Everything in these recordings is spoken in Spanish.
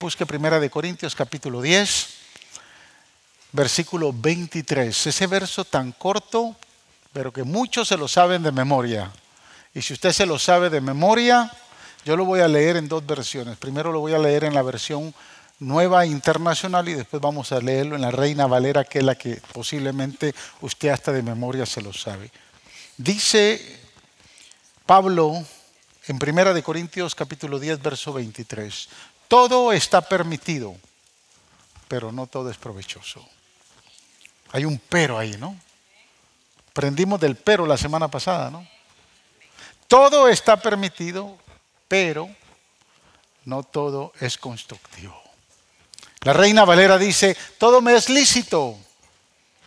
Busque Primera de Corintios capítulo 10, versículo 23. Ese verso tan corto, pero que muchos se lo saben de memoria. Y si usted se lo sabe de memoria, yo lo voy a leer en dos versiones. Primero lo voy a leer en la versión nueva internacional y después vamos a leerlo en la Reina Valera, que es la que posiblemente usted hasta de memoria se lo sabe. Dice Pablo en Primera de Corintios capítulo 10 verso 23, todo está permitido, pero no todo es provechoso. Hay un pero ahí, ¿no? Aprendimos del pero la semana pasada, ¿no? Todo está permitido, pero no todo es constructivo. La reina Valera dice, todo me es lícito,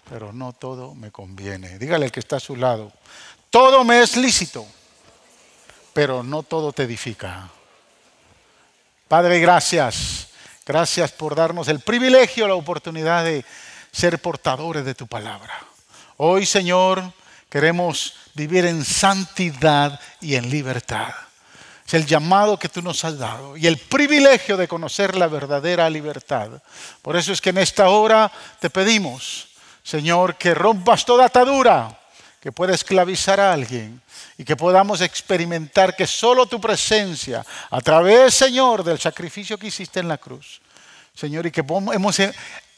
pero no todo me conviene. Dígale al que está a su lado, todo me es lícito, pero no todo te edifica. Padre, gracias. Gracias por darnos el privilegio, la oportunidad de ser portadores de tu palabra. Hoy, Señor, queremos vivir en santidad y en libertad. Es el llamado que tú nos has dado y el privilegio de conocer la verdadera libertad. Por eso es que en esta hora te pedimos, Señor, que rompas toda atadura que pueda esclavizar a alguien y que podamos experimentar que solo tu presencia, a través, Señor, del sacrificio que hiciste en la cruz, Señor, y que hemos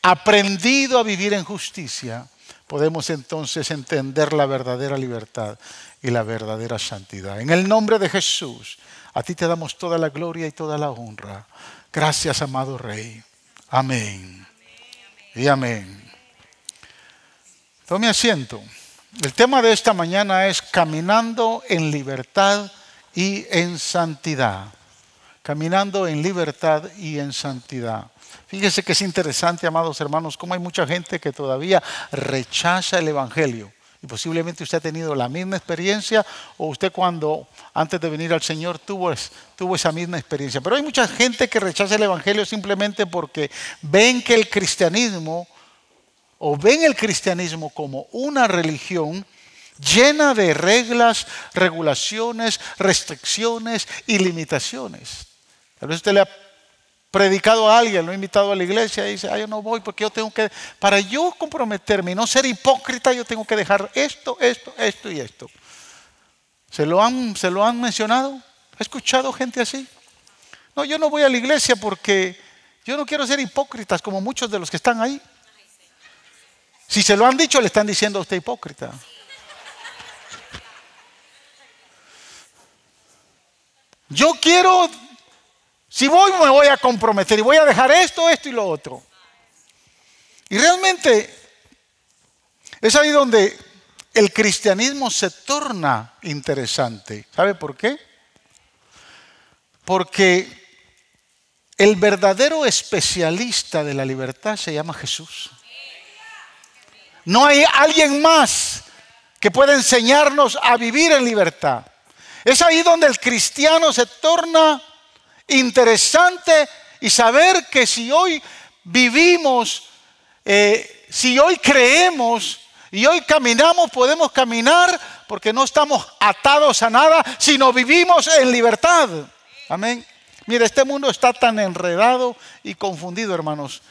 aprendido a vivir en justicia, podemos entonces entender la verdadera libertad y la verdadera santidad. En el nombre de Jesús. A ti te damos toda la gloria y toda la honra. Gracias, amado Rey. Amén. Y amén. Tome asiento. El tema de esta mañana es caminando en libertad y en santidad. Caminando en libertad y en santidad. Fíjese que es interesante, amados hermanos, cómo hay mucha gente que todavía rechaza el Evangelio. Y posiblemente usted ha tenido la misma experiencia o usted cuando antes de venir al Señor tuvo, tuvo esa misma experiencia. Pero hay mucha gente que rechaza el Evangelio simplemente porque ven que el cristianismo o ven el cristianismo como una religión llena de reglas, regulaciones, restricciones y limitaciones. Tal vez usted le ha predicado a alguien, lo he invitado a la iglesia y dice, ah, yo no voy porque yo tengo que, para yo comprometerme y no ser hipócrita, yo tengo que dejar esto, esto, esto y esto. ¿Se lo han, se lo han mencionado? ¿Ha escuchado gente así? No, yo no voy a la iglesia porque yo no quiero ser hipócritas como muchos de los que están ahí. Si se lo han dicho, le están diciendo a usted hipócrita. Yo quiero si voy, me voy a comprometer y voy a dejar esto, esto y lo otro. Y realmente es ahí donde el cristianismo se torna interesante. ¿Sabe por qué? Porque el verdadero especialista de la libertad se llama Jesús. No hay alguien más que pueda enseñarnos a vivir en libertad. Es ahí donde el cristiano se torna interesante y saber que si hoy vivimos, eh, si hoy creemos y hoy caminamos, podemos caminar porque no estamos atados a nada, sino vivimos en libertad. Amén. Mire, este mundo está tan enredado y confundido, hermanos.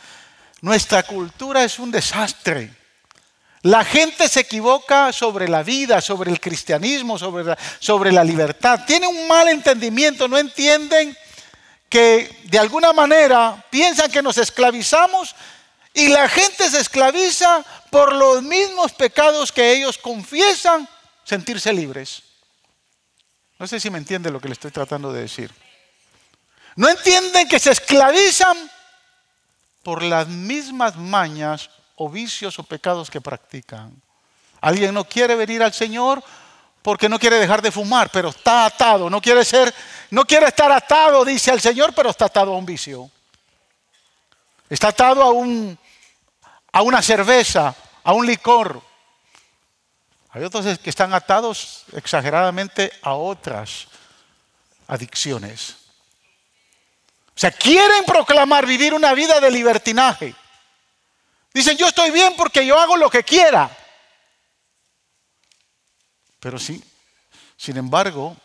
Nuestra cultura es un desastre. La gente se equivoca sobre la vida, sobre el cristianismo, sobre la, libertad. Tiene un mal entendimiento, no entienden que de alguna manera piensan que nos esclavizamos y la gente se esclaviza por los mismos pecados que ellos confiesan sentirse libres. No sé si me entiende lo que le estoy tratando de decir. No entienden que se esclavizan por las mismas mañas o vicios o pecados que practican. Alguien no quiere venir al Señor porque no quiere dejar de fumar, pero está atado, no quiere ser, no quiere estar atado, dice el Señor, pero está atado a un vicio. Está atado a un a una cerveza, a un licor. Hay otros que están atados exageradamente a otras adicciones. O sea, quieren proclamar vivir una vida de libertinaje. Dicen, yo estoy bien porque yo hago lo que quiera. Pero sí, sin embargo,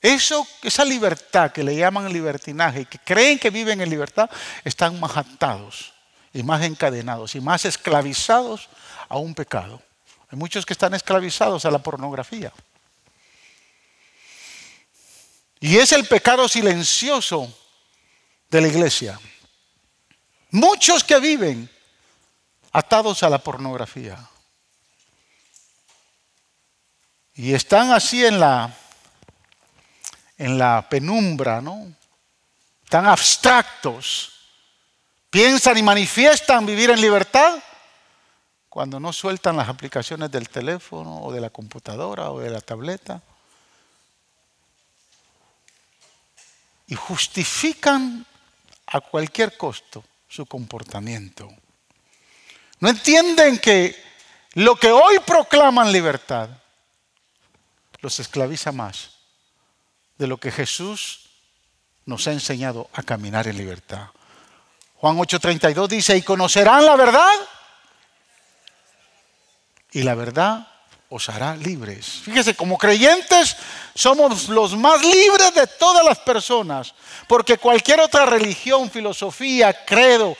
Eso, esa libertad que le llaman libertinaje y que creen que viven en libertad, están más atados y más encadenados y más esclavizados a un pecado. Hay muchos que están esclavizados a la pornografía. Y es el pecado silencioso de la iglesia. Muchos que viven atados a la pornografía. Y están así en la, en la penumbra, ¿no? Tan abstractos. Piensan y manifiestan vivir en libertad cuando no sueltan las aplicaciones del teléfono o de la computadora o de la tableta. Y justifican a cualquier costo su comportamiento. No entienden que lo que hoy proclaman libertad los esclaviza más de lo que Jesús nos ha enseñado a caminar en libertad. Juan 8:32 dice, y conocerán la verdad y la verdad os hará libres. Fíjese, como creyentes somos los más libres de todas las personas, porque cualquier otra religión, filosofía, credo,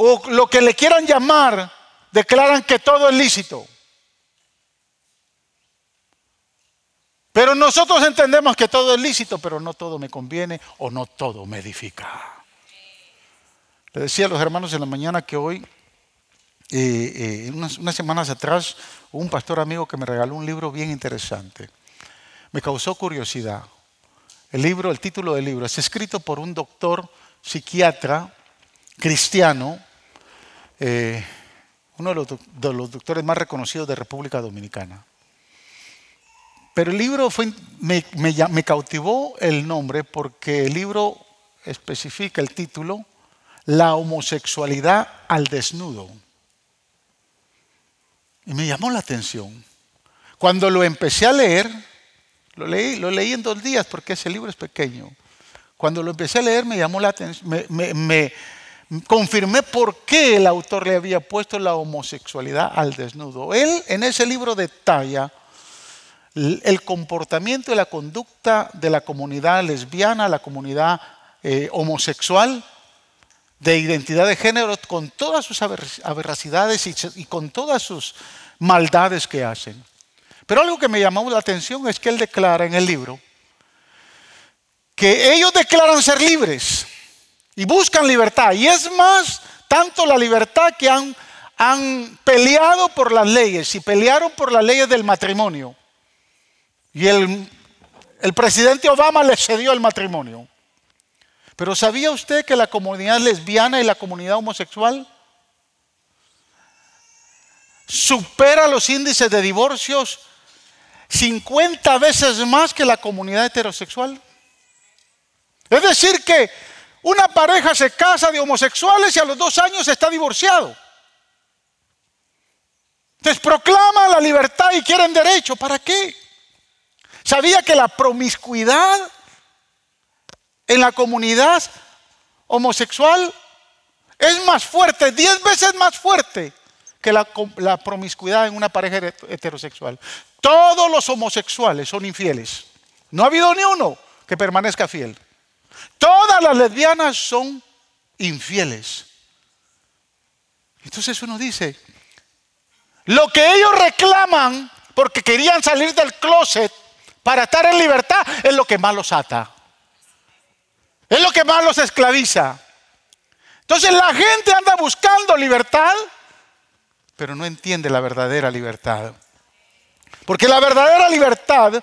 o lo que le quieran llamar, declaran que todo es lícito. Pero nosotros entendemos que todo es lícito, pero no todo me conviene o no todo me edifica. Le decía a los hermanos en la mañana que hoy, eh, eh, unas, unas semanas atrás, un pastor amigo que me regaló un libro bien interesante. Me causó curiosidad. El libro, el título del libro, es escrito por un doctor psiquiatra cristiano, eh, uno de los, doctores más reconocidos de República Dominicana. Pero el libro fue, me, cautivó el nombre porque el libro especifica el título, La homosexualidad al desnudo. Y me llamó la atención. Cuando lo empecé a leer, lo leí, lo leí en dos días porque ese libro es pequeño. Cuando lo empecé a leer me llamó la atención, me confirmé por qué el autor le había puesto la homosexualidad al desnudo. Él en ese libro detalla el comportamiento y la conducta de la comunidad lesbiana, la comunidad eh, homosexual, de identidad de género con todas sus aberracidades y, y, con todas sus maldades que hacen. Pero algo que me llamó la atención es que él declara en el libro que ellos declaran ser libres y buscan libertad. Y es más, tanto la libertad que han, han peleado por las leyes y pelearon por las leyes del matrimonio. Y el, el presidente Obama les cedió el matrimonio. Pero ¿sabía usted que la comunidad lesbiana y la comunidad homosexual supera los índices de divorcios 50 veces más que la comunidad heterosexual? Es decir, que una pareja se casa de homosexuales y a los dos años está divorciado. Entonces proclaman la libertad y quieren derecho. ¿Para qué? ¿Sabía que la promiscuidad en la comunidad homosexual es más fuerte, diez veces más fuerte que la, la, promiscuidad en una pareja heterosexual. Todos los homosexuales son infieles. No ha habido ni uno que permanezca fiel. Todas las lesbianas son infieles. Entonces uno dice, lo que ellos reclaman porque querían salir del closet para estar en libertad es lo que más los ata. Es lo que más los esclaviza. Entonces la gente anda buscando libertad, pero no entiende la verdadera libertad. Porque la verdadera libertad,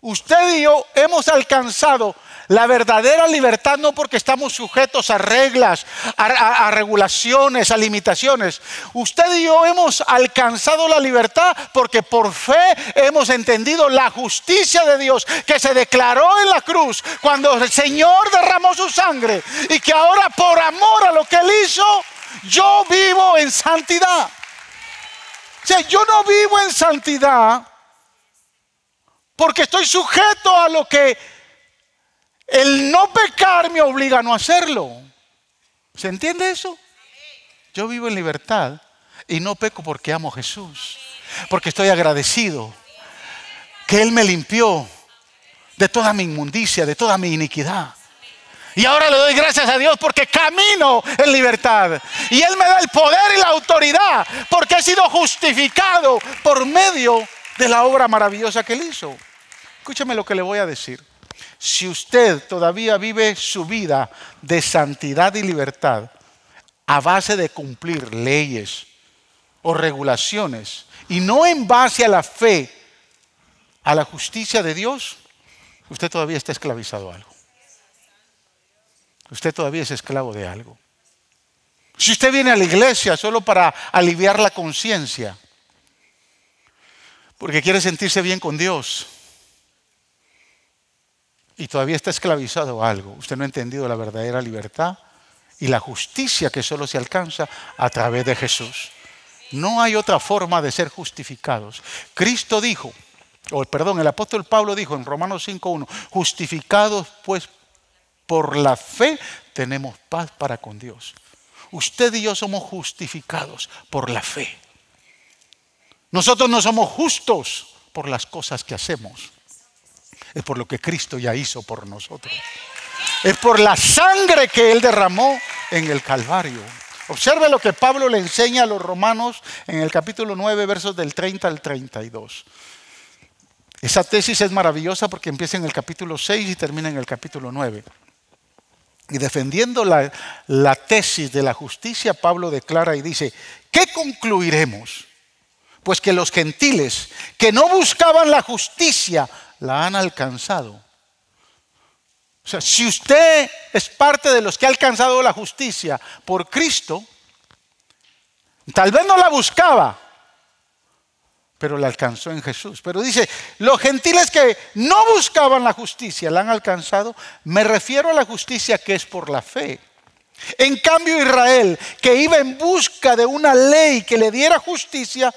usted y yo hemos alcanzado la verdadera libertad no porque estamos sujetos a reglas, a, regulaciones, a limitaciones. Usted y yo hemos alcanzado la libertad porque por fe hemos entendido la justicia de Dios que se declaró en la cruz cuando el Señor derramó su sangre y que ahora por amor a lo que Él hizo, yo vivo en santidad. O sea, yo no vivo en santidad porque estoy sujeto a lo que el no pecar me obliga a no hacerlo. ¿Se entiende eso? Yo vivo en libertad y no peco porque amo a Jesús, porque estoy agradecido que Él me limpió, de toda mi inmundicia, de toda mi iniquidad. Y ahora le doy gracias a Dios porque camino en libertad. Y Él me da el poder y la autoridad porque he sido justificado por medio de la obra maravillosa que Él hizo. Escúcheme lo que le voy a decir. Si usted todavía vive su vida de santidad y libertad a base de cumplir leyes o regulaciones y no en base a la fe, a la justicia de Dios, usted todavía está esclavizado a algo. Usted todavía es esclavo de algo. Si usted viene a la iglesia solo para aliviar la conciencia, porque quiere sentirse bien con Dios, y todavía está esclavizado a algo, usted no ha entendido la verdadera libertad y la justicia que solo se alcanza a través de Jesús. No hay otra forma de ser justificados. Cristo dijo, o perdón, el apóstol Pablo dijo en Romanos 5.1, justificados pues por la fe tenemos paz para con Dios. Usted y yo somos justificados por la fe. Nosotros no somos justos por las cosas que hacemos. Es por lo que Cristo ya hizo por nosotros. Es por la sangre que Él derramó en el Calvario. Observe lo que Pablo le enseña a los romanos en el capítulo 9, versos del 30 al 32. Esa tesis es maravillosa porque empieza en el capítulo 6 y termina en el capítulo 9. Y defendiendo la, la, tesis de la justicia, Pablo declara y dice, ¿qué concluiremos? Pues que los gentiles que no buscaban la justicia la han alcanzado. O sea, si usted es parte de los que ha alcanzado la justicia por Cristo, tal vez no la buscaba, pero la alcanzó en Jesús. Pero dice, los gentiles que no buscaban la justicia la han alcanzado. Me refiero a la justicia que es por la fe. En cambio, Israel, que iba en busca de una ley que le diera justicia,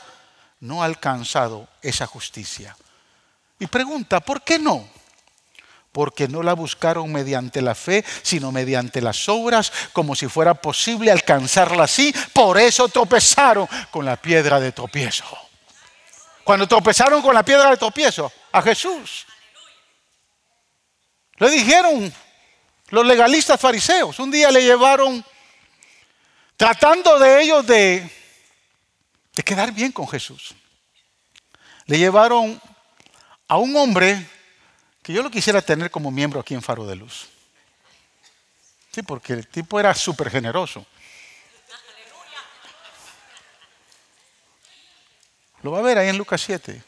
no ha alcanzado esa justicia. Y pregunta, ¿por qué no? Porque no la buscaron mediante la fe, sino mediante las obras, como si fuera posible alcanzarla así. Por eso tropezaron con la piedra de tropiezo. Cuando tropezaron con la piedra de tropiezo a Jesús. Le dijeron los legalistas fariseos, un día le llevaron, tratando de ellos de, de quedar bien con Jesús, le llevaron a un hombre que yo lo quisiera tener como miembro aquí en Faro de Luz. Sí, porque el tipo era súper generoso. Lo va a ver ahí en Lucas 7.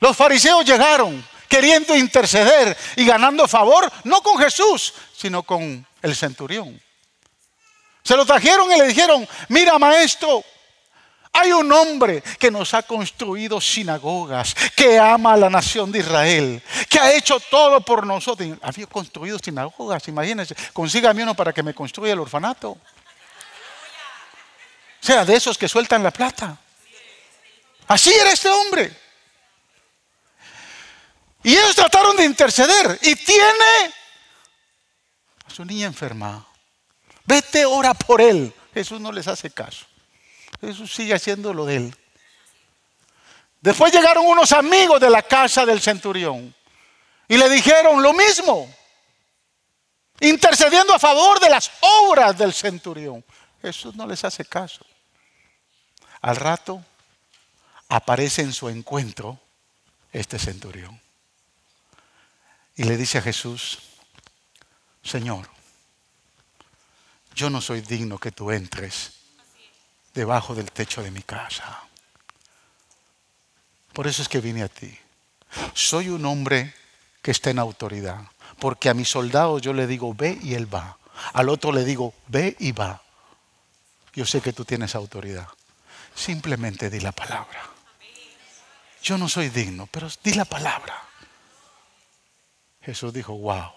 Los fariseos llegaron queriendo interceder y ganando favor, no con Jesús, sino con el centurión. Se lo trajeron y le dijeron, mira maestro, hay un hombre que nos ha construido sinagogas, que ama a la nación de Israel, que ha hecho todo por nosotros. Había construido sinagogas, imagínense, consígame uno para que me construya el orfanato. O sea, de esos que sueltan la plata. Así era este hombre. Y ellos trataron de interceder. Y tiene a su niña enferma. Vete, ora por él. Jesús no les hace caso. Jesús sigue haciendo lo de él. Después llegaron unos amigos de la casa del centurión y le dijeron lo mismo, intercediendo a favor de las obras del centurión. Jesús no les hace caso. Al rato aparece en su encuentro este centurión. Y le dice a Jesús, Señor, yo no soy digno que tú entres debajo del techo de mi casa. Por eso es que vine a ti. Soy un hombre que está en autoridad, porque a mi soldado yo le digo, ve y él va. Al otro le digo, ve y va. Yo sé que tú tienes autoridad. Simplemente di la palabra yo no soy digno, pero di la palabra. Jesús dijo, wow,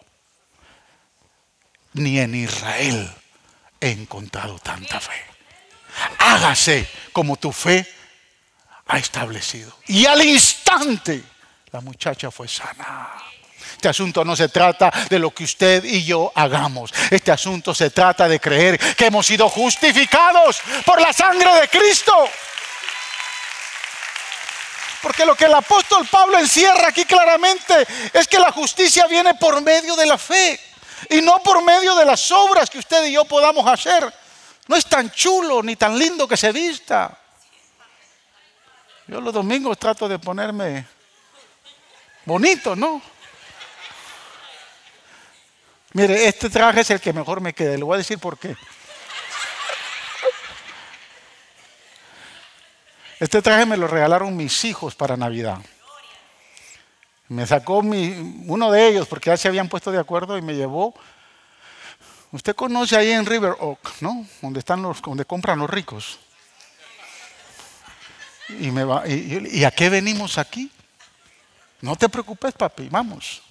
ni en Israel he encontrado tanta fe. Hágase como tu fe ha establecido. Y al instante la muchacha fue sana. Este asunto no se trata de lo que usted y yo hagamos. Este asunto se trata de creer que hemos sido justificados por la sangre de Cristo. Porque lo que el apóstol Pablo encierra aquí claramente es que la justicia viene por medio de la fe y no por medio de las obras que usted y yo podamos hacer. No es tan chulo ni tan lindo que se vista. Yo los domingos trato de ponerme bonito, ¿no? Mire, este traje es el que mejor me queda. Le voy a decir por qué. Este traje me lo regalaron mis hijos para Navidad. Me sacó uno de ellos porque ya se habían puesto de acuerdo y me llevó. Usted conoce ahí en River Oak, ¿no? Donde están los, donde compran los ricos. Y, me va, y, y, a qué venimos aquí? No te preocupes, papi, vamos.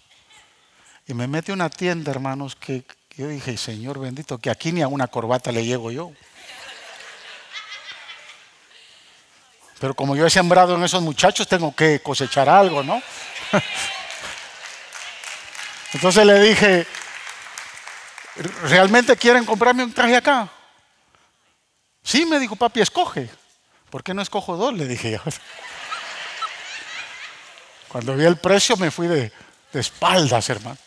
Y me mete una tienda, hermanos, que yo dije, Señor bendito, que aquí ni a una corbata le llego yo. Pero como yo he sembrado en esos muchachos, tengo que cosechar algo, ¿no? Entonces le dije, ¿realmente quieren comprarme un traje acá? Sí, me dijo, papi, escoge. ¿Por qué no escojo dos? Le dije yo. Cuando vi el precio me fui de, espaldas, hermano.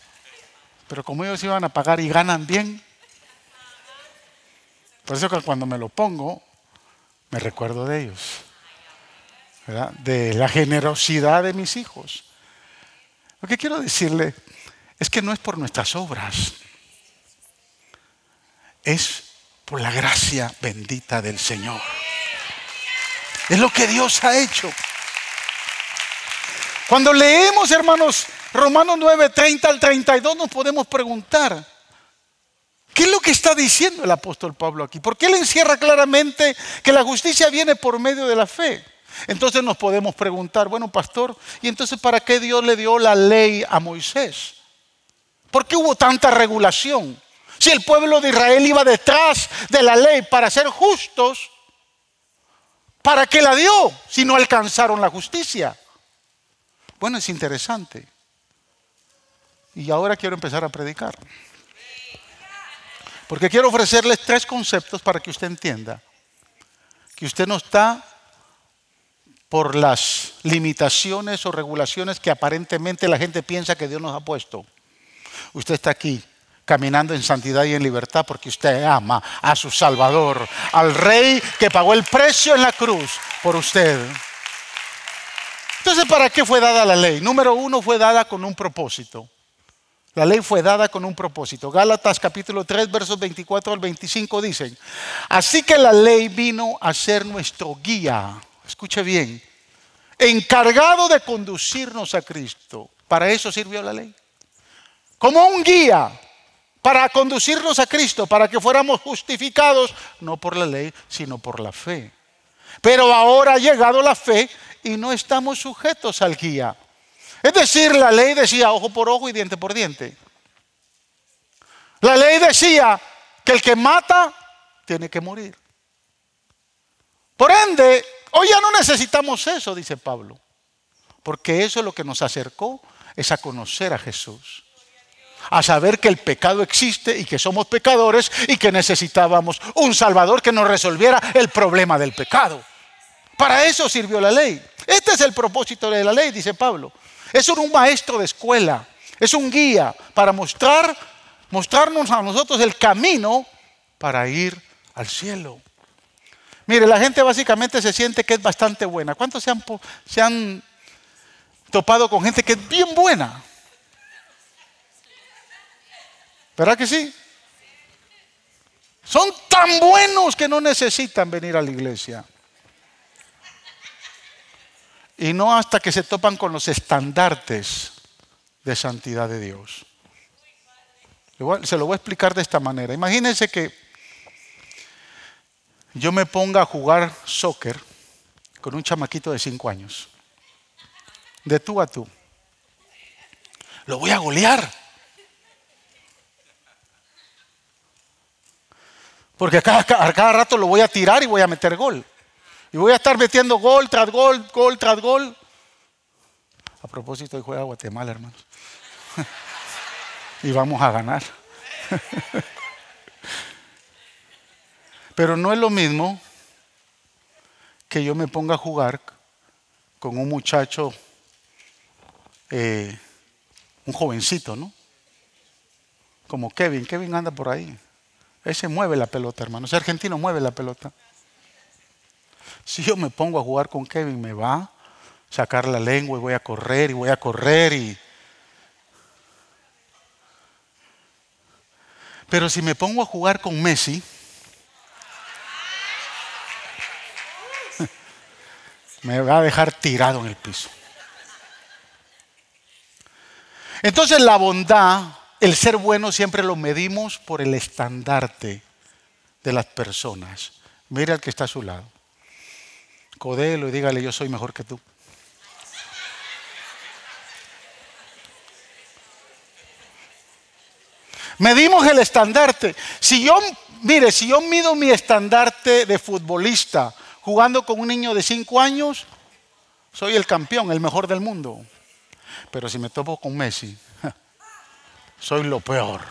Pero como ellos iban a pagar y ganan bien, por eso que cuando me lo pongo, me recuerdo de ellos, de la generosidad de mis hijos. Lo que quiero decirle es que no es por nuestras obras, es por la gracia bendita del Señor. Es lo que Dios ha hecho. Cuando leemos, hermanos, Romanos 9, 30 al 32 nos podemos preguntar, ¿qué es lo que está diciendo el apóstol Pablo aquí? Porque él encierra claramente que la justicia viene por medio de la fe. Entonces nos podemos preguntar, bueno, pastor, ¿y entonces para qué Dios le dio la ley a Moisés? ¿Por qué hubo tanta regulación? Si el pueblo de Israel iba detrás de la ley para ser justos, ¿para qué la dio si no alcanzaron la justicia? Bueno, es interesante. Y ahora quiero empezar a predicar. Porque quiero ofrecerles tres conceptos para que usted entienda que usted no está por las limitaciones o regulaciones que aparentemente la gente piensa que Dios nos ha puesto. Usted está aquí caminando en santidad y en libertad porque usted ama a su Salvador, al Rey que pagó el precio en la cruz por usted. Entonces, ¿para qué fue dada la ley? Número uno, fue dada con un propósito. La ley fue dada con un propósito. Gálatas capítulo 3, versos 24 al 25 dicen, así que la ley vino a ser nuestro guía, escuche bien, encargado de conducirnos a Cristo. Para eso sirvió la ley. Como un guía para conducirnos a Cristo, para que fuéramos justificados, no por la ley, sino por la fe. Pero ahora ha llegado la fe y no estamos sujetos al guía. Es decir, la ley decía ojo por ojo y diente por diente. La ley decía que el que mata tiene que morir. Por ende, hoy ya no necesitamos eso, dice Pablo, porque eso es lo que nos acercó, es a conocer a Jesús, a saber que el pecado existe y que somos pecadores y que necesitábamos un Salvador que nos resolviera el problema del pecado. Para eso sirvió la ley. Este es el propósito de la ley, dice Pablo. Es un maestro de escuela, es un guía para mostrar, mostrarnos a nosotros el camino para ir al cielo. Mire, la gente básicamente se siente que es bastante buena. ¿Cuántos se han, se han topado con gente que es bien buena? ¿Verdad que sí? Son tan buenos que no necesitan venir a la iglesia. Y no hasta que se topan con los estandartes de santidad de Dios. Se lo voy a explicar de esta manera. Imagínense que yo me ponga a jugar soccer con un chamaquito de 5 años. De tú a tú. Lo voy a golear. Porque cada, cada rato lo voy a tirar y voy a meter gol. Y voy a estar metiendo gol tras gol, gol tras gol. A propósito, hoy juega Guatemala, hermanos. y vamos a ganar. Pero no es lo mismo que yo me ponga a jugar con un muchacho, eh, un jovencito, ¿no? Como Kevin. Kevin anda por ahí. Ese mueve la pelota, hermano. Ese argentino mueve la pelota. Si yo me pongo a jugar con Kevin, me va a sacar la lengua y voy a correr y voy a correr y... Pero si me pongo a jugar con Messi, me va a dejar tirado en el piso. Entonces la bondad, el ser bueno siempre lo medimos por el estandarte de las personas. Mira al que está a su lado. Codelo y dígale yo soy mejor que tú. Medimos el estandarte. Si yo, mire, si yo mido mi estandarte de futbolista jugando con un niño de 5 años, soy el campeón, el mejor del mundo. Pero si me topo con Messi, soy lo peor.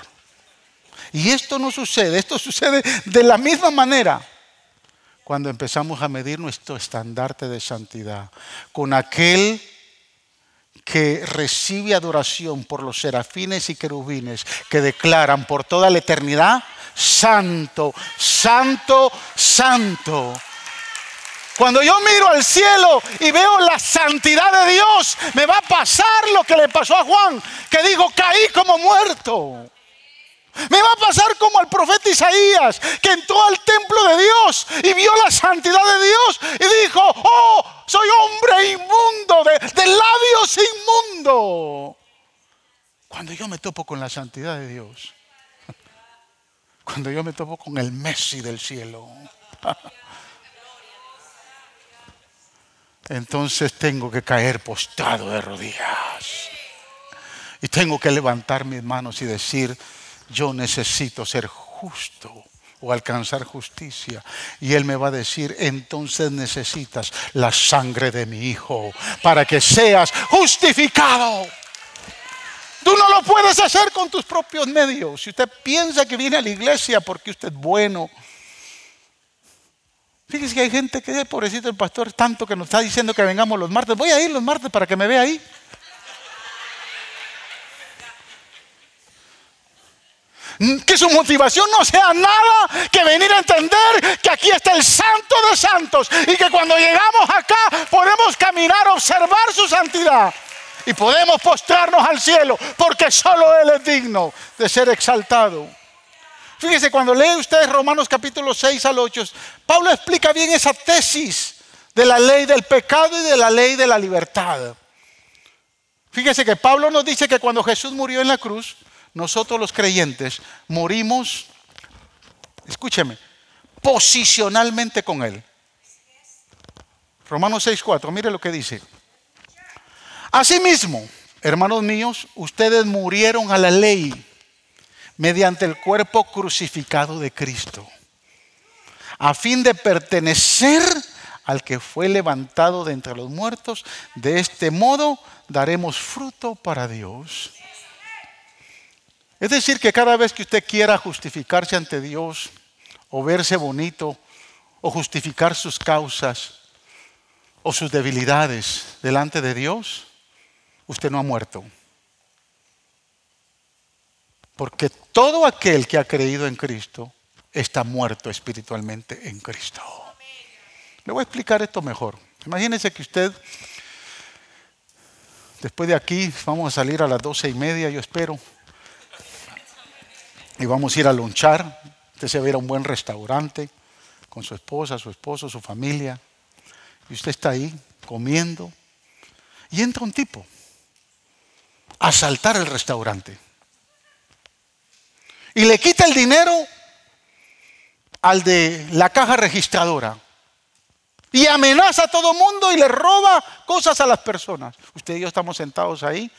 Y esto no sucede, esto sucede de la misma manera cuando empezamos a medir nuestro estandarte de santidad con aquel que recibe adoración por los serafines y querubines que declaran por toda la eternidad, santo, santo, santo. Cuando yo miro al cielo y veo la santidad de Dios, me va a pasar lo que le pasó a Juan, que dijo, caí como muerto. Me va a pasar como al profeta Isaías, que entró al templo de Dios y vio la santidad de Dios y dijo, oh, soy hombre inmundo, de, de labios inmundo. Cuando yo me topo con la santidad de Dios, cuando yo me topo con el Messi del cielo, entonces tengo que caer postrado de rodillas. Y tengo que levantar mis manos y decir, yo necesito ser justo o alcanzar justicia. Y Él me va a decir, entonces necesitas la sangre de mi Hijo para que seas justificado. Tú no lo puedes hacer con tus propios medios. Si usted piensa que viene a la iglesia porque usted es bueno, Fíjese que hay gente que, pobrecito el pastor, tanto que nos está diciendo que vengamos los martes. Voy a ir los martes para que me vea ahí. Que su motivación no sea nada que venir a entender que aquí está el santo de santos y que cuando llegamos acá podemos caminar, observar su santidad y podemos postrarnos al cielo porque solo Él es digno de ser exaltado. Fíjese, cuando lee usted Romanos capítulo 6 al 8, Pablo explica bien esa tesis de la ley del pecado y de la ley de la libertad. Fíjese que Pablo nos dice que cuando Jesús murió en la cruz, nosotros los creyentes morimos, escúcheme, posicionalmente con Él. Romanos 6.4, mire lo que dice. Asimismo, hermanos míos, ustedes murieron a la ley mediante el cuerpo crucificado de Cristo, a fin de pertenecer al que fue levantado de entre los muertos. De este modo daremos fruto para Dios. Es decir, que cada vez que usted quiera justificarse ante Dios, o verse bonito, o justificar sus causas, o sus debilidades delante de Dios, usted no ha muerto. Porque todo aquel que ha creído en Cristo está muerto espiritualmente en Cristo. Le voy a explicar esto mejor. Imagínense que usted, después de aquí, vamos a salir a las doce y media, yo espero, y vamos a ir a lonchar. Usted se va a ir a un buen restaurante con su esposa, su esposo, su familia, y usted está ahí comiendo, y entra un tipo a asaltar el restaurante y le quita el dinero al de la caja registradora. Y amenaza a todo mundo y le roba cosas a las personas. Usted y yo estamos sentados ahí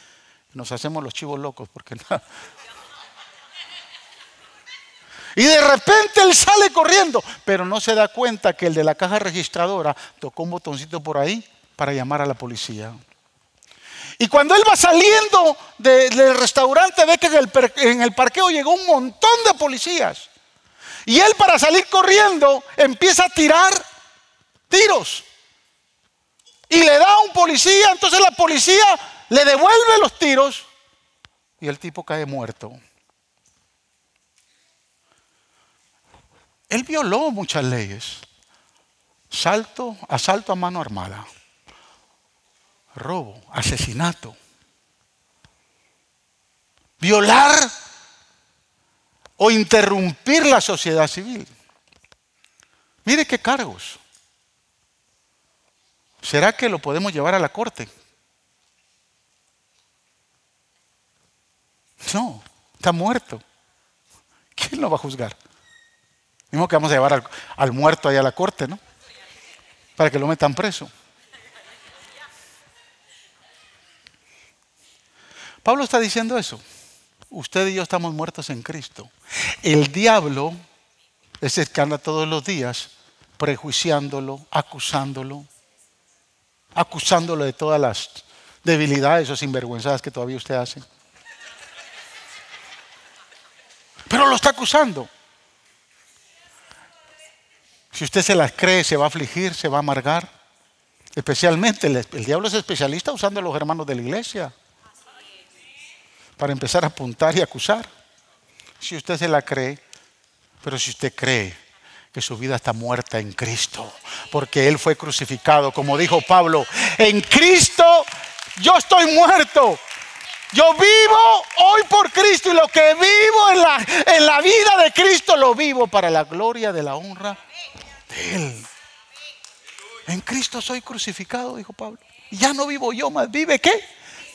y nos hacemos los chivos locos porque Y de repente él sale corriendo, pero no se da cuenta que el de la caja registradora tocó un botoncito por ahí para llamar a la policía. Y cuando él va saliendo del restaurante ve que en el, en el parqueo llegó un montón de policías. Y él para salir corriendo empieza a tirar tiros. y le da a un policía, entonces la policía le devuelve los tiros y el tipo cae muerto. Él violó muchas leyes. Salto, asalto a mano armada, robo, asesinato, violar o interrumpir la sociedad civil. Mire qué cargos. ¿Será que lo podemos llevar a la corte? No, está muerto. ¿Quién lo va a juzgar? Mismo que vamos a llevar al, muerto allá a la corte, ¿no? Para que lo metan preso. Pablo está diciendo eso. Usted y yo estamos muertos en Cristo. El diablo es anda todos los días prejuiciándolo, acusándolo, acusándolo de todas las debilidades o sinvergüenzas que todavía usted hace. Pero lo está acusando. Si usted se las cree, se va a afligir, se va a amargar. Especialmente el, el diablo es especialista usando a los hermanos de la iglesia para empezar a apuntar y acusar. Si usted se la cree, pero si usted cree que su vida está muerta en Cristo, porque Él fue crucificado, como dijo Pablo, en Cristo yo estoy muerto. Yo vivo hoy por Cristo y lo que vivo en la, en la vida de Cristo lo vivo para la gloria de la honra de Él. En Cristo soy crucificado, dijo Pablo. Ya no vivo yo, más vive qué?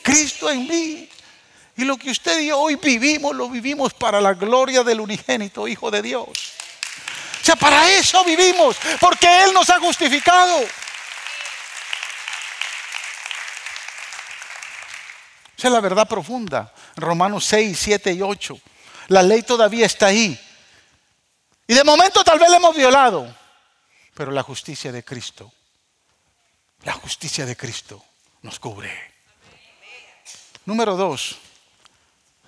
Cristo en mí. Y lo que usted y yo hoy vivimos, lo vivimos para la gloria del unigénito Hijo de Dios. O sea, para eso vivimos, porque Él nos ha justificado. Esa es la verdad profunda. Romanos 6, 7 y 8. La ley todavía está ahí. Y de momento tal vez la hemos violado. Pero la justicia de Cristo, la justicia de Cristo nos cubre. Número dos,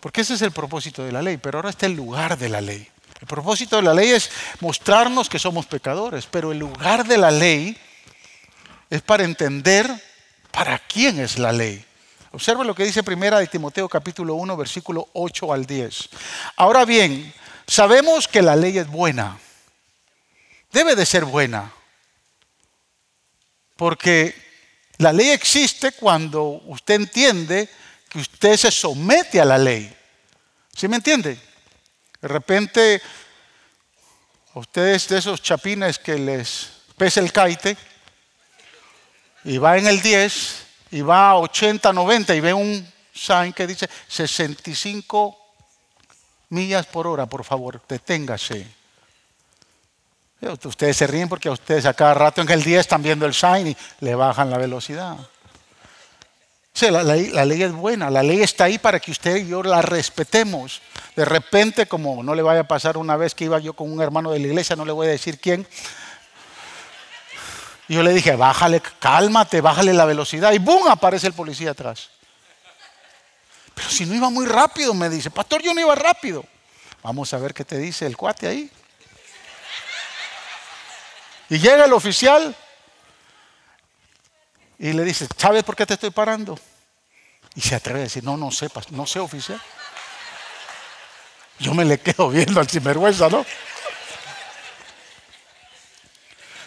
porque ese es el propósito de la ley, pero ahora está el lugar de la ley. El propósito de la ley es mostrarnos que somos pecadores, pero el lugar de la ley es para entender para quién es la ley. Observe lo que dice primera de Timoteo capítulo 1 versículo 8 al 10. Ahora bien, sabemos que la ley es buena. Debe de ser buena. Porque la ley existe cuando usted entiende que usted se somete a la ley. ¿Sí me entiende? De repente, ustedes de esos chapines que les pesa el caite y va en el 10 y va a 80, 90 y ve un sign que dice 65 millas por hora, por favor, deténgase. Ustedes se ríen porque a ustedes a cada rato en el 10 están viendo el sign y le bajan la velocidad la, ley es buena, la ley está ahí para que usted y yo la respetemos. De repente, como no le vaya a pasar una vez que iba yo con un hermano de la iglesia, no le voy a decir quién. Yo le dije, bájale, cálmate, bájale la velocidad. Y ¡boom! aparece el policía atrás. Pero si no iba muy rápido, me dice, pastor, yo no iba rápido. Vamos a ver qué te dice el cuate ahí. Y llega el oficial y le dice, ¿sabes por qué te estoy parando? Y se atreve a decir, no, no sepas, no sé oficial. Yo me le quedo viendo al sinvergüenza, ¿no?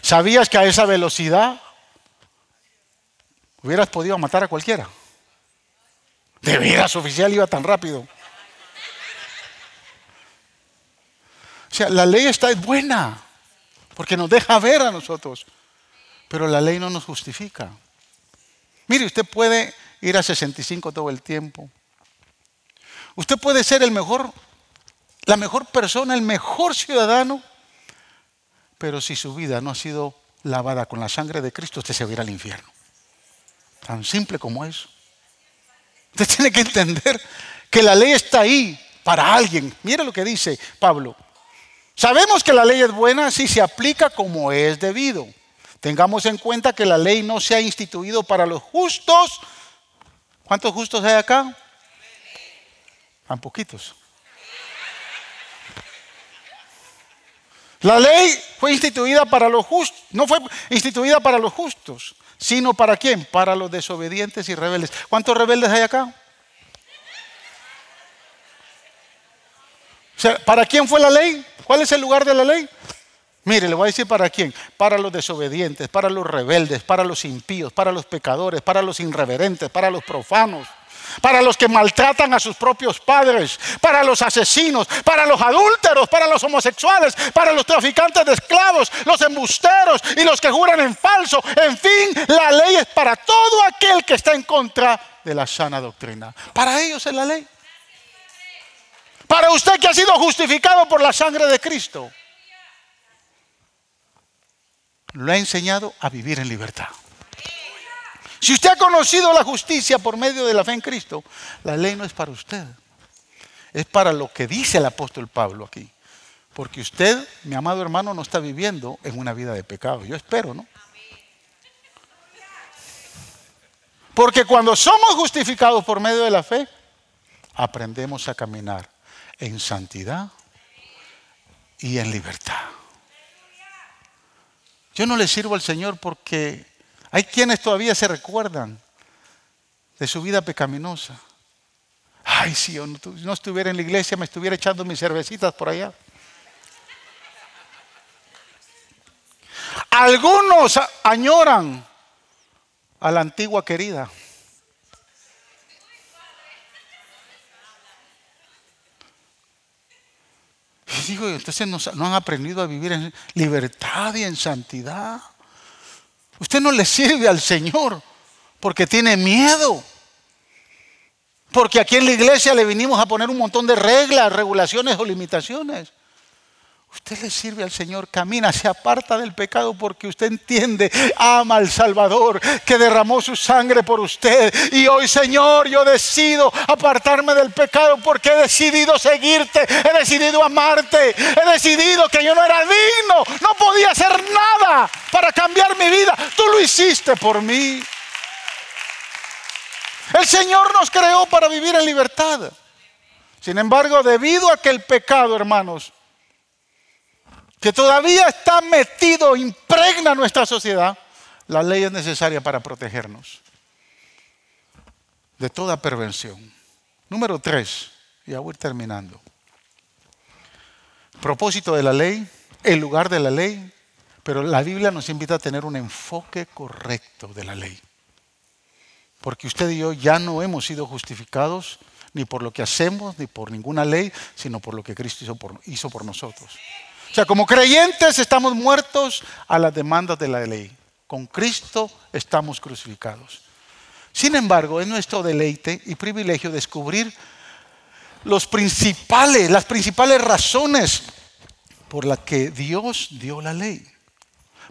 ¿Sabías que a esa velocidad hubieras podido matar a cualquiera? De veras, oficial iba tan rápido. O sea, la ley está buena porque nos deja ver a nosotros, pero la ley no nos justifica. Mire, usted puede ir a 65 todo el tiempo. Usted puede ser el mejor, la mejor persona, el mejor ciudadano, pero si su vida no ha sido lavada con la sangre de Cristo, usted se va a ir al infierno. Tan simple como eso. Usted tiene que entender que la ley está ahí para alguien. Mire lo que dice Pablo. Sabemos que la ley es buena si se aplica como es debido. Tengamos en cuenta que la ley no se ha instituido para los justos. ¿Cuántos justos hay acá? Tan poquitos. La ley fue instituida para los justos, no fue instituida para los justos, sino para quién? Para los desobedientes y rebeldes. ¿Cuántos rebeldes hay acá? O sea, ¿para quién fue la ley? ¿Cuál es el lugar de la ley? Mire, le voy a decir para quién. Para los desobedientes, para los rebeldes, para los impíos, para los pecadores, para los irreverentes, para los profanos, para los que maltratan a sus propios padres, para los asesinos, para los adúlteros, para los homosexuales, para los traficantes de esclavos, los embusteros y los que juran en falso. En fin, la ley es para todo aquel que está en contra de la sana doctrina. Para ellos es la ley. Para usted que ha sido justificado por la sangre de Cristo lo ha enseñado a vivir en libertad. Si usted ha conocido la justicia por medio de la fe en Cristo, la ley no es para usted. Es para lo que dice el apóstol Pablo aquí. Porque usted, mi amado hermano, no está viviendo en una vida de pecado. Yo espero, ¿no? Porque cuando somos justificados por medio de la fe, aprendemos a caminar en santidad y en libertad. Yo no le sirvo al Señor porque hay quienes todavía se recuerdan de su vida pecaminosa. Ay, si yo no, estuviera en la iglesia, me estuviera echando mis cervecitas por allá. Algunos añoran a la antigua querida. Y digo, entonces no, han aprendido a vivir en libertad y en santidad. Usted no le sirve al Señor porque tiene miedo. Porque aquí en la iglesia le vinimos a poner un montón de reglas, regulaciones o limitaciones. Usted le sirve al Señor, camina, se aparta del pecado porque usted entiende, ama al Salvador que derramó su sangre por usted. Y hoy, Señor, yo decido apartarme del pecado porque he decidido seguirte, he decidido amarte, he decidido que yo no era digno, no podía hacer nada para cambiar mi vida. Tú lo hiciste por mí. El Señor nos creó para vivir en libertad. Sin embargo, debido a que el pecado, hermanos, que todavía está metido, impregna nuestra sociedad, la ley es necesaria para protegernos de toda perversión. Número tres, ya voy terminando. Propósito de la ley, el lugar de la ley, pero la Biblia nos invita a tener un enfoque correcto de la ley. Porque usted y yo ya no hemos sido justificados ni por lo que hacemos, ni por ninguna ley, sino por lo que Cristo hizo por nosotros. O sea, como creyentes estamos muertos a las demandas de la ley. Con Cristo estamos crucificados. Sin embargo, es nuestro deleite y privilegio descubrir los principales, las principales razones por las que Dios dio la ley.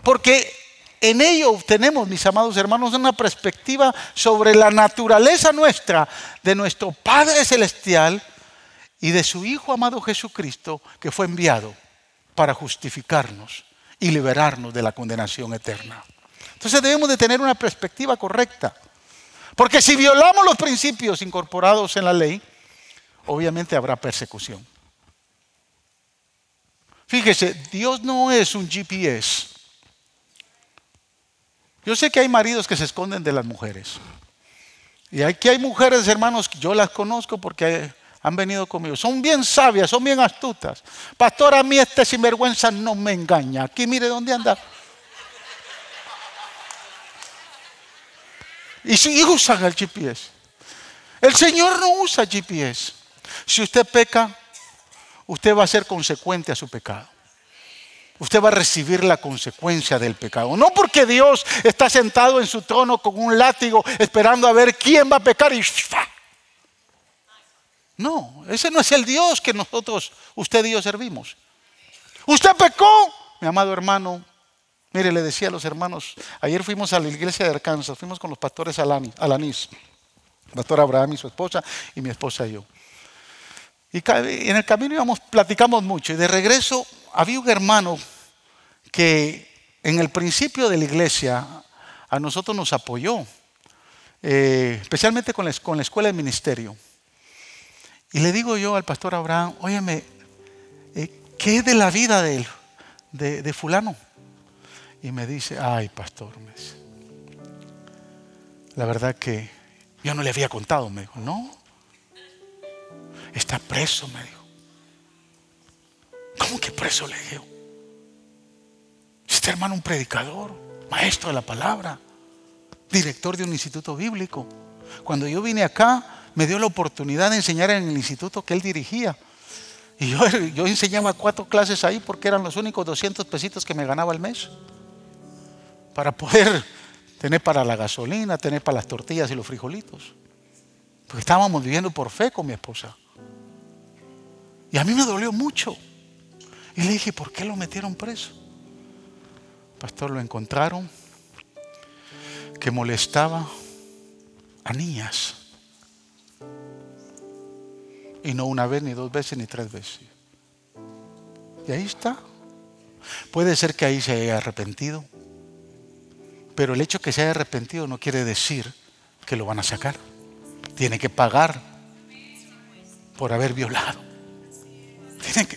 Porque en ello tenemos, mis amados hermanos, una perspectiva sobre la naturaleza nuestra, de nuestro Padre Celestial y de su Hijo amado Jesucristo, que fue enviado para justificarnos y liberarnos de la condenación eterna. Entonces debemos de tener una perspectiva correcta. Porque si violamos los principios incorporados en la ley, obviamente habrá persecución. Fíjese, Dios no es un GPS. Yo sé que hay maridos que se esconden de las mujeres. Y aquí hay mujeres, hermanos, yo las conozco porque han venido conmigo. Son bien sabias, son bien astutas. Pastor, a mí este sinvergüenza no me engaña. Aquí mire dónde anda. Y si usan el GPS. El Señor no usa GPS. Si usted peca, usted va a ser consecuente a su pecado. Usted va a recibir la consecuencia del pecado. No porque Dios está sentado en su trono con un látigo esperando a ver quién va a pecar y no, ese no es el Dios que nosotros, usted y yo servimos. Usted pecó, mi amado hermano. Mire, le decía a los hermanos, ayer fuimos a la iglesia de Arkansas, fuimos con los pastores Alanís, el pastor Abraham y su esposa, y mi esposa y yo. Y en el camino íbamos, platicamos mucho, y de regreso había un hermano que en el principio de la iglesia a nosotros nos apoyó, eh, especialmente con la, con la escuela de ministerio. Y le digo yo al pastor Abraham, óyeme, eh, ¿qué es de la vida de él, de, fulano? Y me dice, ay, pastor, La verdad que yo no le había contado. Me dijo, no, está preso, me dijo. ¿Cómo que preso? Le dije. Este hermano un predicador, maestro de la palabra, director de un instituto bíblico. Cuando yo vine acá, me dio la oportunidad de enseñar en el instituto que él dirigía. Y yo, enseñaba cuatro clases ahí porque eran los únicos 200 pesitos que me ganaba al mes. Para poder tener para la gasolina, tener para las tortillas y los frijolitos. Porque estábamos viviendo por fe con mi esposa. Y a mí me dolió mucho. Y le dije, ¿por qué lo metieron preso? Pastor, lo encontraron que molestaba a niñas. Y no una vez, ni dos veces, ni tres veces. Y ahí está. Puede ser que ahí se haya arrepentido. Pero el hecho que se haya arrepentido no quiere decir que lo van a sacar. Tiene que pagar por haber violado.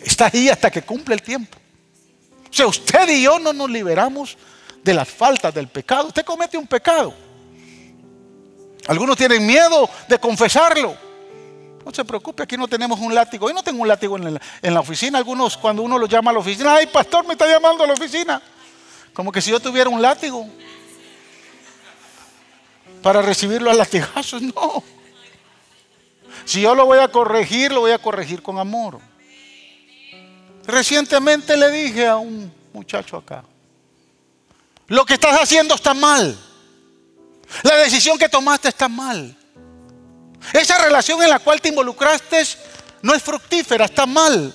está ahí hasta que cumple el tiempo. O sea, usted y yo no nos liberamos de las faltas del pecado. Usted comete un pecado. Algunos tienen miedo de confesarlo. No se preocupe, aquí no tenemos un látigo. Yo no tengo un látigo en la, en la oficina. Algunos cuando uno lo llama a la oficina, ay pastor, me está llamando a la oficina. Como que si yo tuviera un látigo para recibirlo a latigazos. No. Si yo lo voy a corregir, lo voy a corregir con amor. Recientemente le dije a un muchacho acá, lo que estás haciendo está mal. La decisión que tomaste está mal. Esa relación en la cual te involucraste no es fructífera, está mal.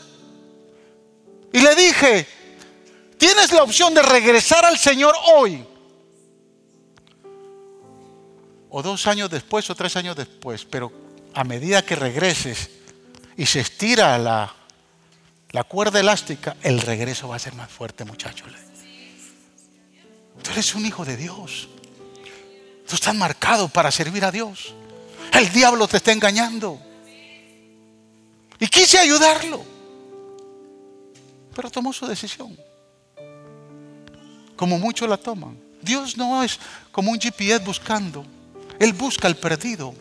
Y le dije, tienes la opción de regresar al Señor hoy. O dos años después o tres años después. Pero a medida que regreses y se estira la, la cuerda elástica, el regreso va a ser más fuerte, muchachos. Tú eres un hijo de Dios. Tú estás marcado para servir a Dios. El diablo te está engañando. Y quise ayudarlo. Pero tomó su decisión. Como muchos la toman. Dios no es como un GPS buscando. Él busca al perdido.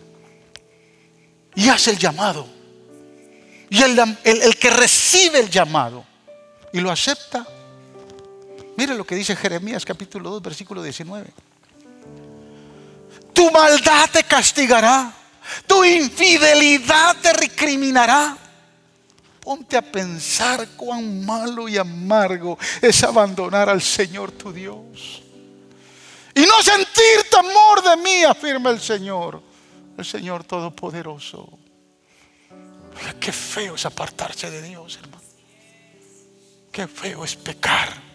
Y hace el llamado. Y el, el que recibe el llamado y lo acepta. Mire lo que dice Jeremías capítulo 2, versículo 19. Tu maldad te castigará tu infidelidad te recriminará. Ponte a pensar cuán malo y amargo es abandonar al Señor tu Dios. Y no sentir temor de mí, afirma el Señor, el Señor Todopoderoso. qué feo es apartarse de Dios, hermano. Qué feo es pecar.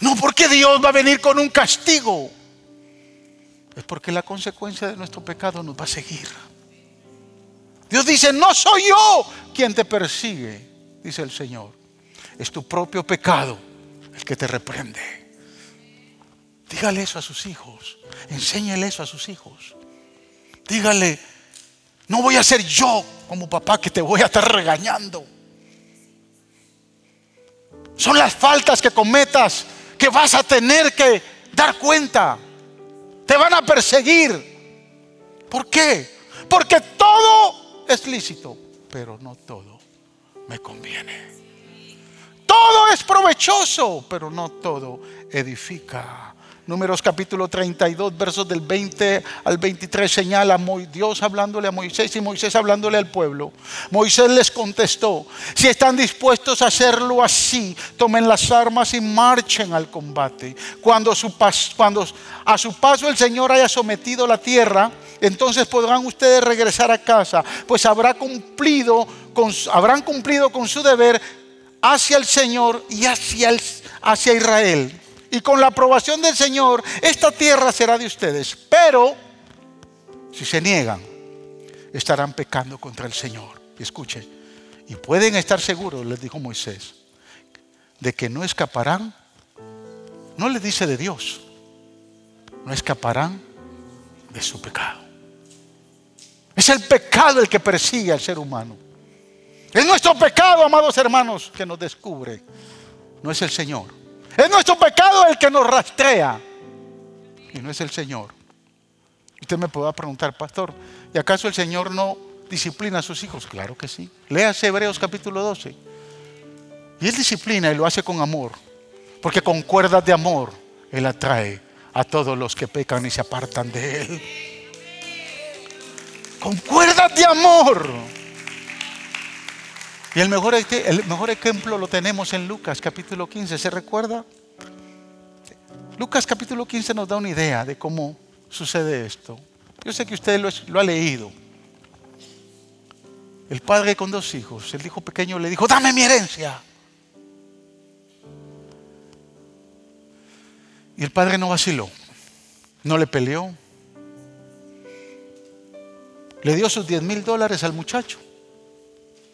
No porque Dios va a venir con un castigo es porque la consecuencia de nuestro pecado nos va a seguir. Dios dice, no soy yo quien te persigue, dice el Señor. Es tu propio pecado el que te reprende. Dígale eso a sus hijos. Enséñale eso a sus hijos. Dígale, no voy a ser yo como papá que te voy a estar regañando. Son las faltas que cometas que vas a tener que dar cuenta. Te van a perseguir. ¿Por qué? Porque todo es lícito, pero no todo me conviene. Todo es provechoso, pero no todo edifica. Números capítulo 32, versos del 20 al 23 señala Dios hablándole a Moisés y Moisés hablándole al pueblo. Moisés les contestó, si están dispuestos a hacerlo así, tomen las armas y marchen al combate. Cuando, a su paso el Señor haya sometido la tierra, entonces podrán ustedes regresar a casa, pues habrá cumplido habrán cumplido con su deber hacia el Señor y hacia Israel y con la aprobación del Señor, esta tierra será de ustedes. Pero, si se niegan, estarán pecando contra el Señor. Y escuche, y pueden estar seguros, les dijo Moisés, de que no escaparán, no le dice de Dios, no escaparán de su pecado. Es el pecado el que persigue al ser humano. Es nuestro pecado, amados hermanos, que nos descubre. No es el Señor. Es nuestro pecado el que nos rastrea. y no es el Señor. Usted me puede preguntar, pastor, ¿y acaso el Señor no disciplina a sus hijos? Claro que sí. Léase Hebreos capítulo 12. Y Él disciplina y lo hace con amor. Porque con cuerdas de amor Él atrae a todos los que pecan y se apartan de Él. Con cuerdas de amor. Y el mejor, el mejor ejemplo lo tenemos en Lucas capítulo 15. ¿Se recuerda? Lucas capítulo 15 nos da una idea de cómo sucede esto. Yo sé que usted lo ha leído. El padre con dos hijos, el hijo pequeño le dijo, dame mi herencia. Y el padre no vaciló, no le peleó. Le dio sus 10 mil dólares al muchacho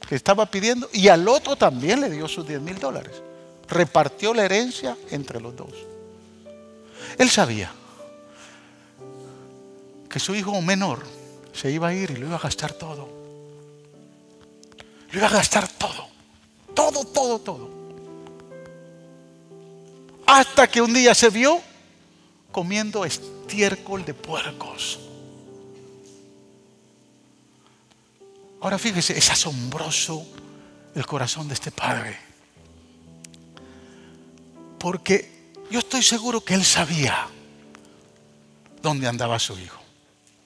que estaba pidiendo y al otro también le dio sus 10 mil dólares. Repartió la herencia entre los dos. Él sabía que su hijo menor se iba a ir y lo iba a gastar todo. Lo iba a gastar todo. Todo, todo, todo. Hasta que un día se vio comiendo estiércol de puercos. Ahora fíjese, es asombroso el corazón de este padre. Porque yo estoy seguro que él sabía dónde andaba su hijo.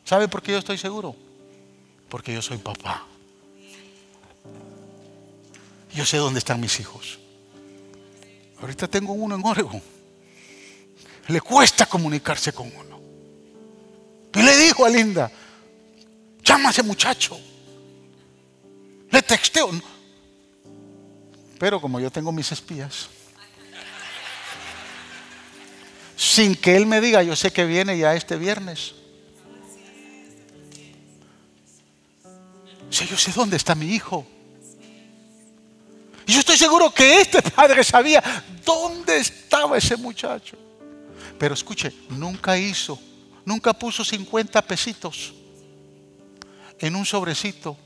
¿Sabe por qué yo estoy seguro? Porque yo soy papá. Yo sé dónde están mis hijos. Ahorita tengo uno en Oregon. Le cuesta comunicarse con uno. Y le dijo a Linda, llama a ese muchacho. Le texteo. Pero como yo tengo mis espías, sin que él me diga, yo sé que viene ya este viernes. Si yo sé dónde está mi hijo. Y yo estoy seguro que este padre sabía dónde estaba ese muchacho. Pero escuche, nunca hizo, nunca puso 50 pesitos en un sobrecito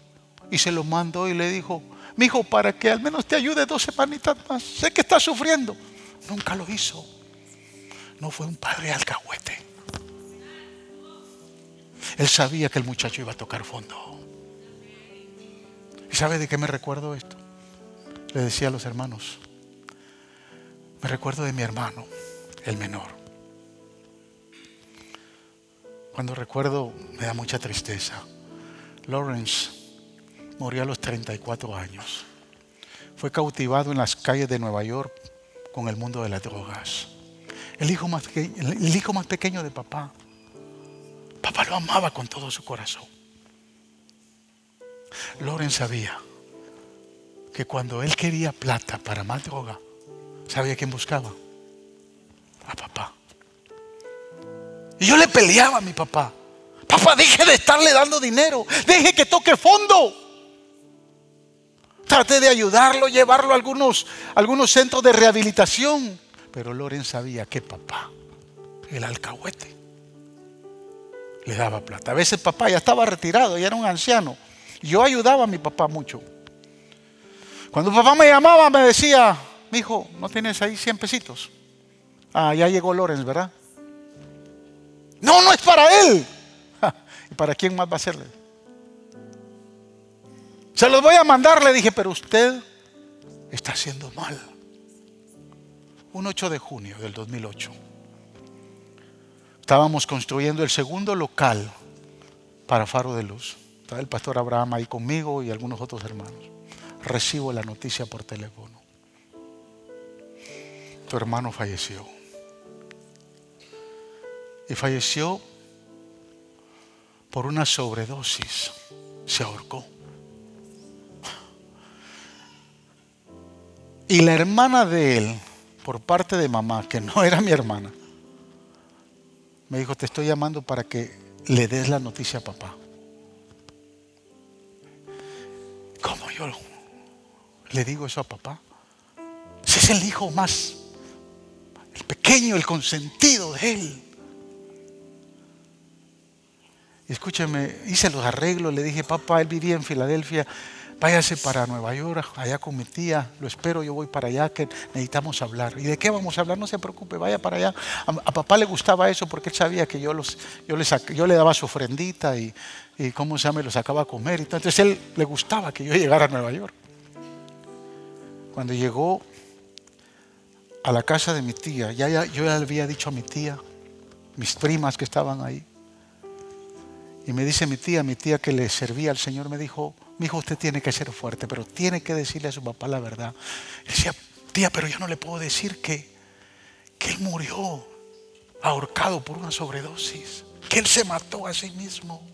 y se lo mandó y le dijo, mi hijo, para que al menos te ayude dos semanitas más. Sé que está sufriendo. Nunca lo hizo. No fue un padre alcahuete. Él sabía que el muchacho iba a tocar fondo. ¿Y sabe de qué me recuerdo esto? le decía a los hermanos, me recuerdo de mi hermano, el menor. Cuando recuerdo me da mucha tristeza. Lawrence murió a los 34 años. Fue cautivado en las calles de Nueva York con el mundo de las drogas. El hijo más, el hijo más pequeño de papá. Papá lo amaba con todo su corazón. Lawrence sabía que cuando él quería plata para más droga, ¿sabía quién buscaba? A papá. Y yo le peleaba a mi papá. Papá, deje de estarle dando dinero. Deje que toque fondo. Trate de ayudarlo, llevarlo a algunos, algunos centros de rehabilitación. Pero Loren sabía que papá, el alcahuete, le daba plata. A veces papá ya estaba retirado, ya era un anciano. Yo ayudaba a mi papá mucho. Cuando papá me llamaba, me decía, mi hijo, ¿no tienes ahí 100 pesitos? Ah, ya llegó Lorenz, ¿verdad? No, no es para él. ¿Y para quién más va a serle? Se los voy a mandar, le dije, pero usted está haciendo mal. Un 8 de junio del 2008. Estábamos construyendo el segundo local para Faro de Luz. Estaba el pastor Abraham ahí conmigo y algunos otros hermanos recibo la noticia por teléfono. Tu hermano falleció. Y falleció por una sobredosis. Se ahorcó. Y la hermana de él, por parte de mamá, que no era mi hermana, me dijo, te estoy llamando para que le des la noticia a papá. ¿Cómo yo le digo eso a papá. Ese es el hijo más, el pequeño, el consentido de él. Y escúchame, hice los arreglos, le dije, papá, él vivía en Filadelfia, váyase para Nueva York, allá con mi tía, lo espero, yo voy para allá, que necesitamos hablar. ¿Y de qué vamos a hablar? No se preocupe, vaya para allá. A, papá le gustaba eso porque él sabía que yo, los, yo, le, yo le daba su ofrendita y, y, ¿cómo se llama? lo sacaba a comer. Entonces él le gustaba que yo llegara a Nueva York. Cuando llegó a la casa de mi tía, ya, ya, yo le había dicho a mi tía, mis primas que estaban ahí, y me dice mi tía, mi tía que le servía al Señor, me dijo, mi hijo, usted tiene que ser fuerte, pero tiene que decirle a su papá la verdad. Y decía, tía, pero yo no le puedo decir que, que él murió ahorcado por una sobredosis, que él se mató a sí mismo.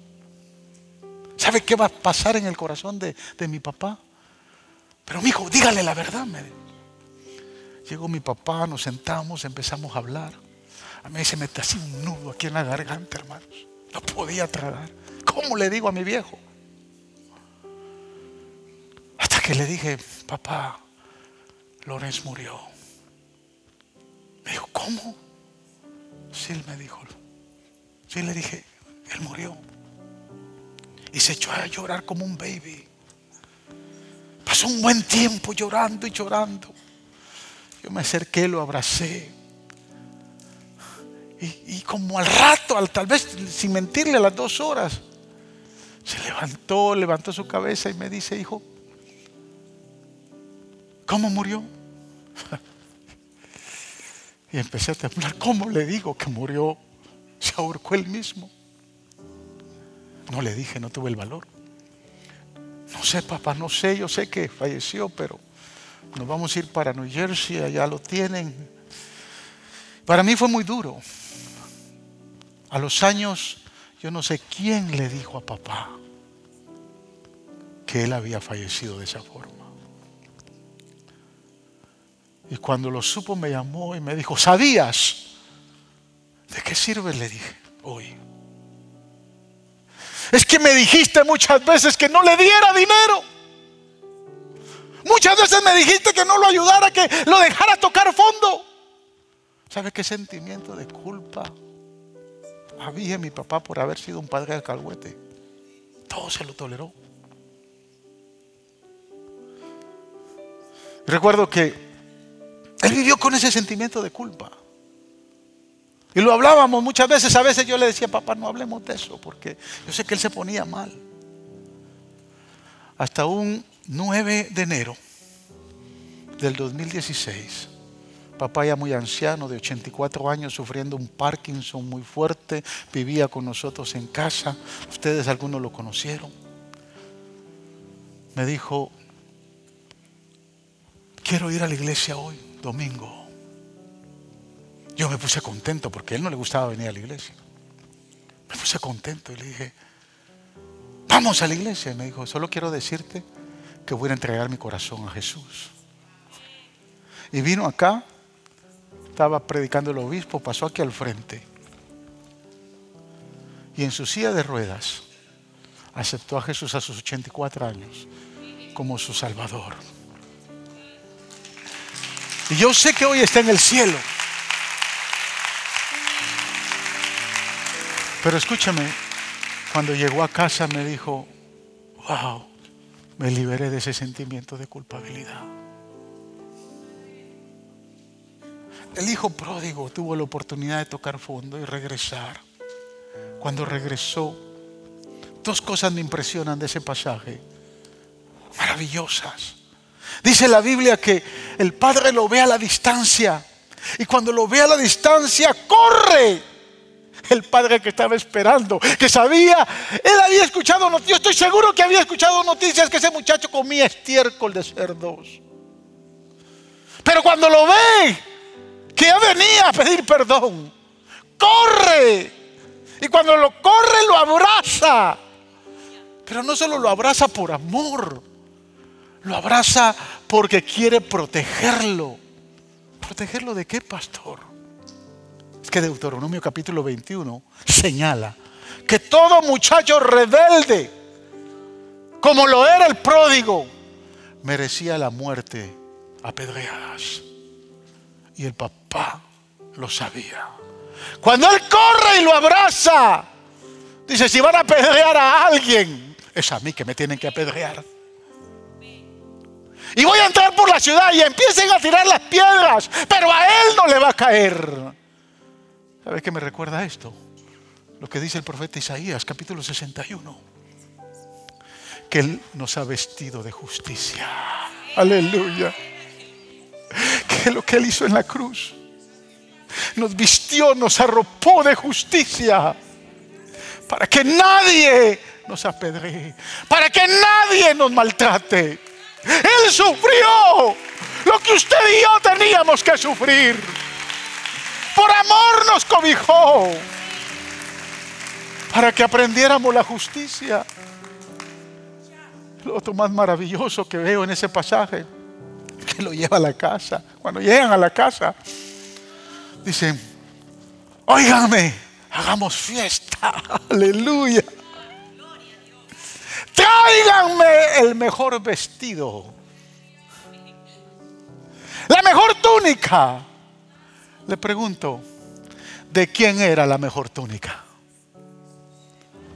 ¿Sabe qué va a pasar en el corazón de, de mi papá? Pero mi hijo, dígale la verdad. Me Llegó mi papá, nos sentamos, empezamos a hablar. A mí se me hacía un nudo aquí en la garganta, hermanos. No podía tragar. ¿Cómo le digo a mi viejo? Que le dije, papá, Lorenz murió. Me dijo, ¿cómo? Sí, él me dijo. Sí, le dije, él murió. Y se echó a llorar como un baby. Pasó un buen tiempo llorando y llorando. Yo me acerqué, lo abracé. Y, como al rato, al, tal vez sin mentirle, a las dos horas, se levantó, levantó su cabeza y me dice, hijo, ¿cómo murió? y empecé a temblar, ¿cómo le digo que murió? Se ahorcó él mismo. No le dije, no tuve el valor. No sé, papá, no sé, yo sé que falleció, pero nos vamos a ir para New Jersey, allá lo tienen. Para mí fue muy duro. A los años, yo no sé quién le dijo a papá que él había fallecido de esa forma. Y cuando lo supo me llamó y me dijo, ¿sabías? ¿De qué sirve? Le dije, hoy. Es que me dijiste muchas veces que no le diera dinero. Muchas veces me dijiste que no lo ayudara, que lo dejara tocar fondo. ¿Sabe qué sentimiento de culpa había mi papá por haber sido un padre alcahuete. Todo se lo toleró. Recuerdo que él vivió con ese sentimiento de culpa. Y lo hablábamos muchas veces. A veces yo le decía, papá, no hablemos de eso, porque yo sé que él se ponía mal. Hasta un 9 de enero del 2016 papá ya muy anciano, de 84 años, sufriendo un Parkinson muy fuerte, vivía con nosotros en casa, ustedes algunos lo conocieron. Me dijo, quiero ir a la iglesia hoy, domingo. Yo me puse contento porque él no le gustaba venir a la iglesia. Me puse contento y le dije, vamos a la iglesia. Y me dijo, solo quiero decirte que voy a entregar mi corazón a Jesús. Y vino acá estaba predicando el obispo, pasó aquí al frente. Y en su silla de ruedas aceptó a Jesús a sus 84 años como su Salvador. Y yo sé que hoy está en el cielo. Pero escúchame, cuando llegó a casa me dijo, wow, me liberé de ese sentimiento de culpabilidad. El hijo pródigo tuvo la oportunidad de tocar fondo y regresar. Cuando regresó, dos cosas me impresionan de ese pasaje, maravillosas. Dice la Biblia que el padre lo ve a la distancia y cuando lo ve a la distancia corre. El padre que estaba esperando, que sabía, él había escuchado noticias, yo estoy seguro que había escuchado noticias que ese muchacho comía estiércol de cerdos. Pero cuando lo ve, que ya venía a pedir perdón. Corre. Y cuando lo corre, lo abraza. Pero no solo lo abraza por amor, lo abraza porque quiere protegerlo. ¿Protegerlo de qué, pastor? Es que Deuteronomio capítulo 21 señala que todo muchacho rebelde, como lo era el pródigo, merecía la muerte a. Y el papá lo sabía. Cuando él corre y lo abraza, dice, si van a apedrear a alguien, es a mí que me tienen que apedrear. Y voy a entrar por la ciudad y empiecen a tirar las piedras, pero a él no le va a caer. ¿Sabe qué me recuerda esto? Lo que dice el profeta Isaías, capítulo 61. Que Él nos ha vestido de justicia. Aleluya. Que lo que Él hizo en la cruz. Nos vistió, nos arropó de justicia. Para que nadie nos apedree. Para que nadie nos maltrate. Él sufrió lo que usted y yo teníamos que sufrir. Por amor nos cobijó. Para que aprendiéramos la justicia. Lo otro más maravilloso que veo en ese pasaje, que lo lleva a la casa. Cuando llegan a la casa, dicen, óigame, hagamos fiesta. Aleluya. Tráiganme el mejor vestido. La mejor túnica. Le pregunto, ¿de quién era la mejor túnica?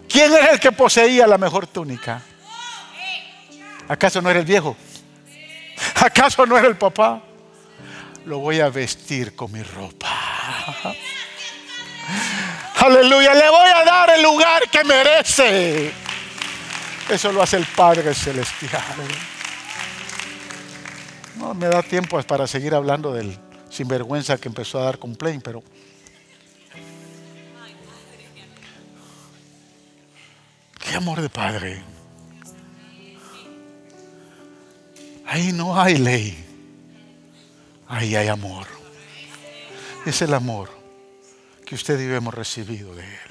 ¿Quién era el que poseía la mejor túnica? ¿Acaso no era el viejo? ¿Acaso no era el papá? Lo voy a vestir con mi ropa. Aleluya, le voy a dar el lugar que merece. Eso lo hace el Padre Celestial. No me da tiempo para seguir hablando del sinvergüenza que empezó a dar complaint, pero qué amor de Padre. Ahí no hay ley, ahí hay amor. Es el amor que usted y yo hemos recibido de Él.